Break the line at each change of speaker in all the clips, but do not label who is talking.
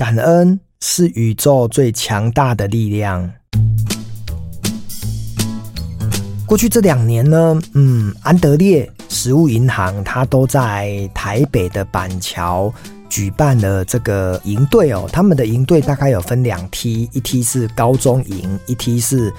感恩是宇宙最强大的力量。过去这两年呢，嗯，安德烈食物银行它都在台北的板桥举办了这个营队哦。他们的营队大概有分两梯，一梯是高中营，一梯是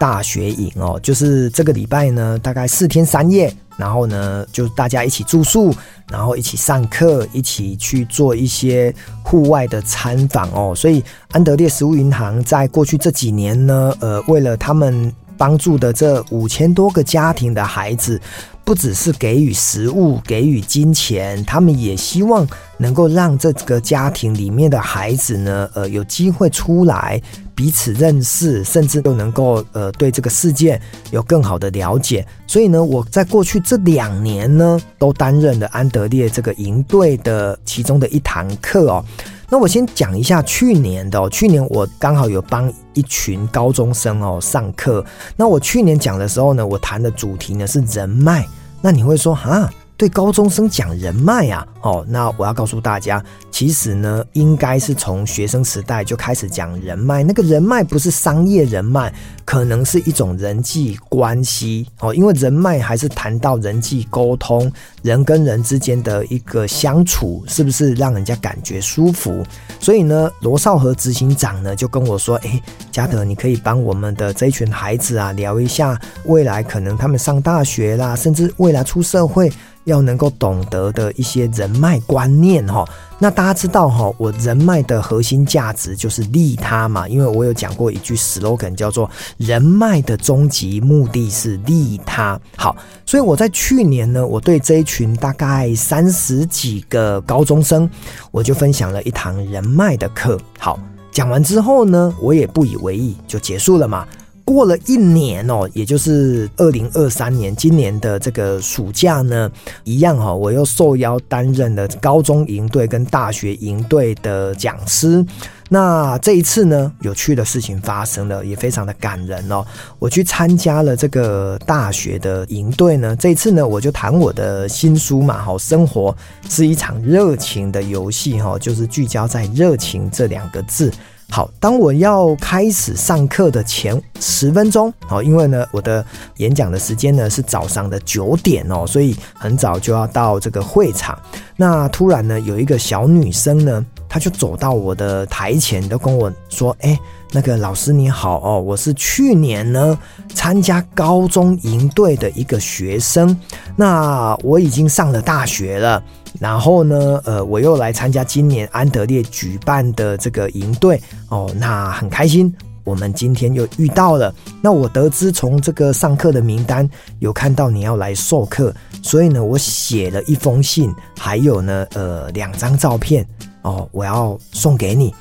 大学营哦。就是这个礼拜呢，大概四天三夜。然后呢，就大家一起住宿，然后一起上课，一起去做一些户外的参访哦。所以安德烈食物银行在过去这几年呢，呃，为了他们帮助的这五千多个家庭的孩子，不只是给予食物、给予金钱，他们也希望能够让这个家庭里面的孩子呢，呃，有机会出来。彼此认识，甚至都能够呃对这个世界有更好的了解。所以呢，我在过去这两年呢，都担任了安德烈这个营队的其中的一堂课哦。那我先讲一下去年的哦，去年我刚好有帮一群高中生哦上课。那我去年讲的时候呢，我谈的主题呢是人脉。那你会说哈？对高中生讲人脉啊，哦，那我要告诉大家，其实呢，应该是从学生时代就开始讲人脉。那个人脉不是商业人脉，可能是一种人际关系哦。因为人脉还是谈到人际沟通，人跟人之间的一个相处，是不是让人家感觉舒服？所以呢，罗少和执行长呢就跟我说：“诶，嘉德，你可以帮我们的这一群孩子啊聊一下未来可能他们上大学啦，甚至未来出社会。”要能够懂得的一些人脉观念哈，那大家知道哈，我人脉的核心价值就是利他嘛，因为我有讲过一句 slogan 叫做人脉的终极目的是利他。好，所以我在去年呢，我对这一群大概三十几个高中生，我就分享了一堂人脉的课。好，讲完之后呢，我也不以为意，就结束了嘛。过了一年哦，也就是二零二三年，今年的这个暑假呢，一样哈，我又受邀担任了高中营队跟大学营队的讲师。那这一次呢，有趣的事情发生了，也非常的感人哦。我去参加了这个大学的营队呢，这一次呢，我就谈我的新书嘛，好，生活是一场热情的游戏哈，就是聚焦在热情这两个字。好，当我要开始上课的前十分钟，好，因为呢，我的演讲的时间呢是早上的九点哦，所以很早就要到这个会场。那突然呢，有一个小女生呢，她就走到我的台前，都跟我说：“哎，那个老师你好哦，我是去年呢参加高中营队的一个学生，那我已经上了大学了。”然后呢，呃，我又来参加今年安德烈举办的这个营队哦，那很开心。我们今天又遇到了。那我得知从这个上课的名单有看到你要来授课，所以呢，我写了一封信，还有呢，呃，两张照片哦，我要送给你。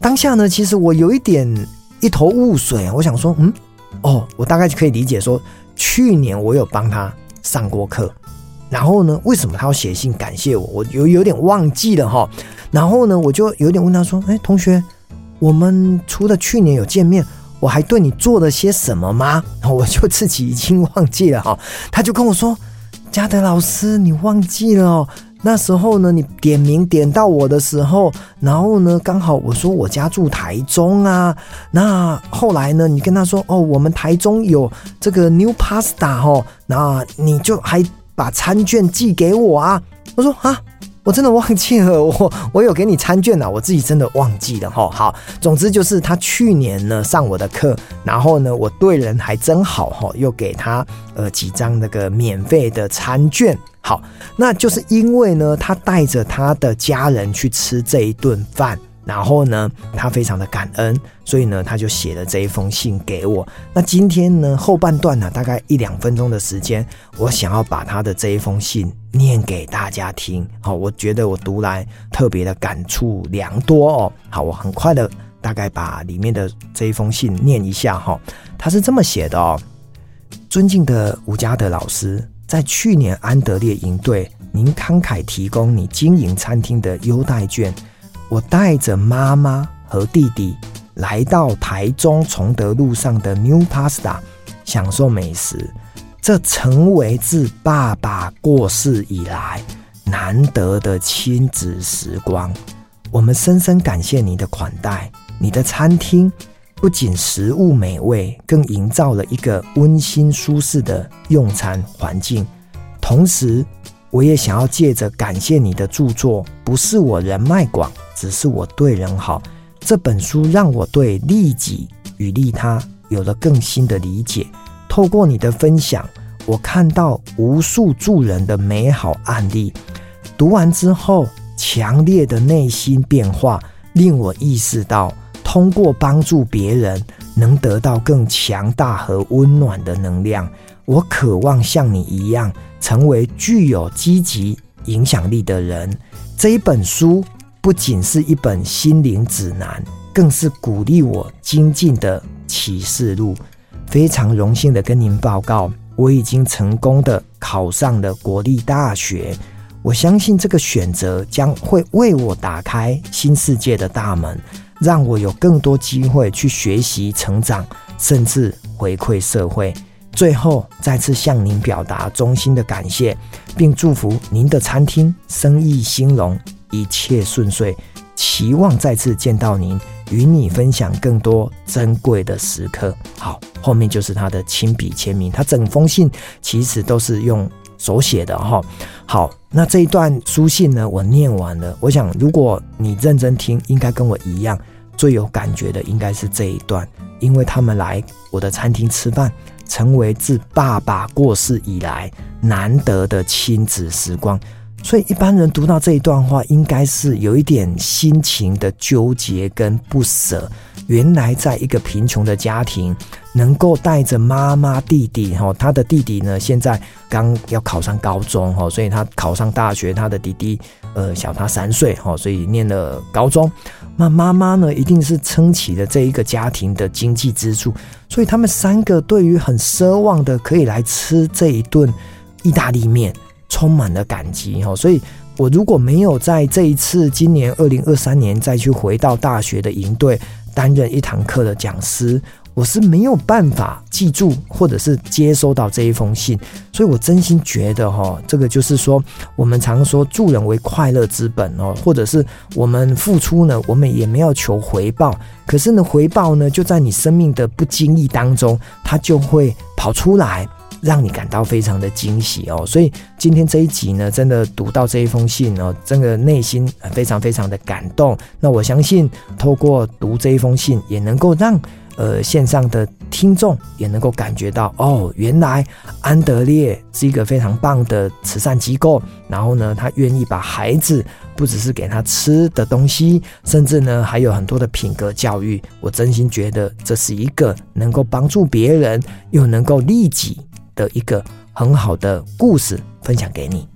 当下呢，其实我有一点一头雾水，我想说，嗯，哦，我大概就可以理解说，去年我有帮他上过课。然后呢，为什么他要写信感谢我？我有有点忘记了哈。然后呢，我就有点问他说：“哎，同学，我们除了去年有见面，我还对你做了些什么吗？” 然后我就自己已经忘记了哈。他就跟我说：“嘉德老师，你忘记了哦？那时候呢，你点名点到我的时候，然后呢，刚好我说我家住台中啊。那后来呢，你跟他说：‘哦，我们台中有这个 New Pasta 哦。’那你就还。”把餐券寄给我啊！我说啊，我真的忘记了，我我有给你餐券啊，我自己真的忘记了哈。好，总之就是他去年呢上我的课，然后呢我对人还真好哈，又给他呃几张那个免费的餐券。好，那就是因为呢他带着他的家人去吃这一顿饭。然后呢，他非常的感恩，所以呢，他就写了这一封信给我。那今天呢，后半段呢，大概一两分钟的时间，我想要把他的这一封信念给大家听。好，我觉得我读来特别的感触良多哦。好，我很快的大概把里面的这一封信念一下哈。他是这么写的哦：尊敬的吴嘉德老师，在去年安德烈营队，您慷慨提供你经营餐厅的优待券。我带着妈妈和弟弟来到台中崇德路上的 New Pasta，享受美食。这成为自爸爸过世以来难得的亲子时光。我们深深感谢你的款待。你的餐厅不仅食物美味，更营造了一个温馨舒适的用餐环境。同时，我也想要借着感谢你的著作，不是我人脉广，只是我对人好。这本书让我对利己与利他有了更新的理解。透过你的分享，我看到无数助人的美好案例。读完之后，强烈的内心变化令我意识到，通过帮助别人，能得到更强大和温暖的能量。我渴望像你一样。成为具有积极影响力的人，这一本书不仅是一本心灵指南，更是鼓励我精进的启示录。非常荣幸的跟您报告，我已经成功的考上了国立大学。我相信这个选择将会为我打开新世界的大门，让我有更多机会去学习、成长，甚至回馈社会。最后，再次向您表达衷心的感谢，并祝福您的餐厅生意兴隆，一切顺遂。期望再次见到您，与你分享更多珍贵的时刻。好，后面就是他的亲笔签名，他整封信其实都是用手写的哈。好，那这一段书信呢，我念完了。我想，如果你认真听，应该跟我一样，最有感觉的应该是这一段，因为他们来我的餐厅吃饭。成为自爸爸过世以来难得的亲子时光，所以一般人读到这一段话，应该是有一点心情的纠结跟不舍。原来在一个贫穷的家庭，能够带着妈妈、弟弟，哈，他的弟弟呢，现在刚要考上高中，哈，所以他考上大学，他的弟弟，呃，小他三岁，哈，所以念了高中。那妈妈呢，一定是撑起了这一个家庭的经济支柱，所以他们三个对于很奢望的可以来吃这一顿意大利面，充满了感激，哈，所以。我如果没有在这一次今年二零二三年再去回到大学的营队担任一堂课的讲师，我是没有办法记住或者是接收到这一封信。所以我真心觉得哈，这个就是说，我们常说助人为快乐之本哦，或者是我们付出呢，我们也没有求回报，可是呢，回报呢就在你生命的不经意当中，它就会跑出来。让你感到非常的惊喜哦，所以今天这一集呢，真的读到这一封信哦，真的内心非常非常的感动。那我相信，透过读这一封信，也能够让呃线上的听众也能够感觉到哦，原来安德烈是一个非常棒的慈善机构。然后呢，他愿意把孩子不只是给他吃的东西，甚至呢还有很多的品格教育。我真心觉得这是一个能够帮助别人又能够利己的一个很好的故事分享给你。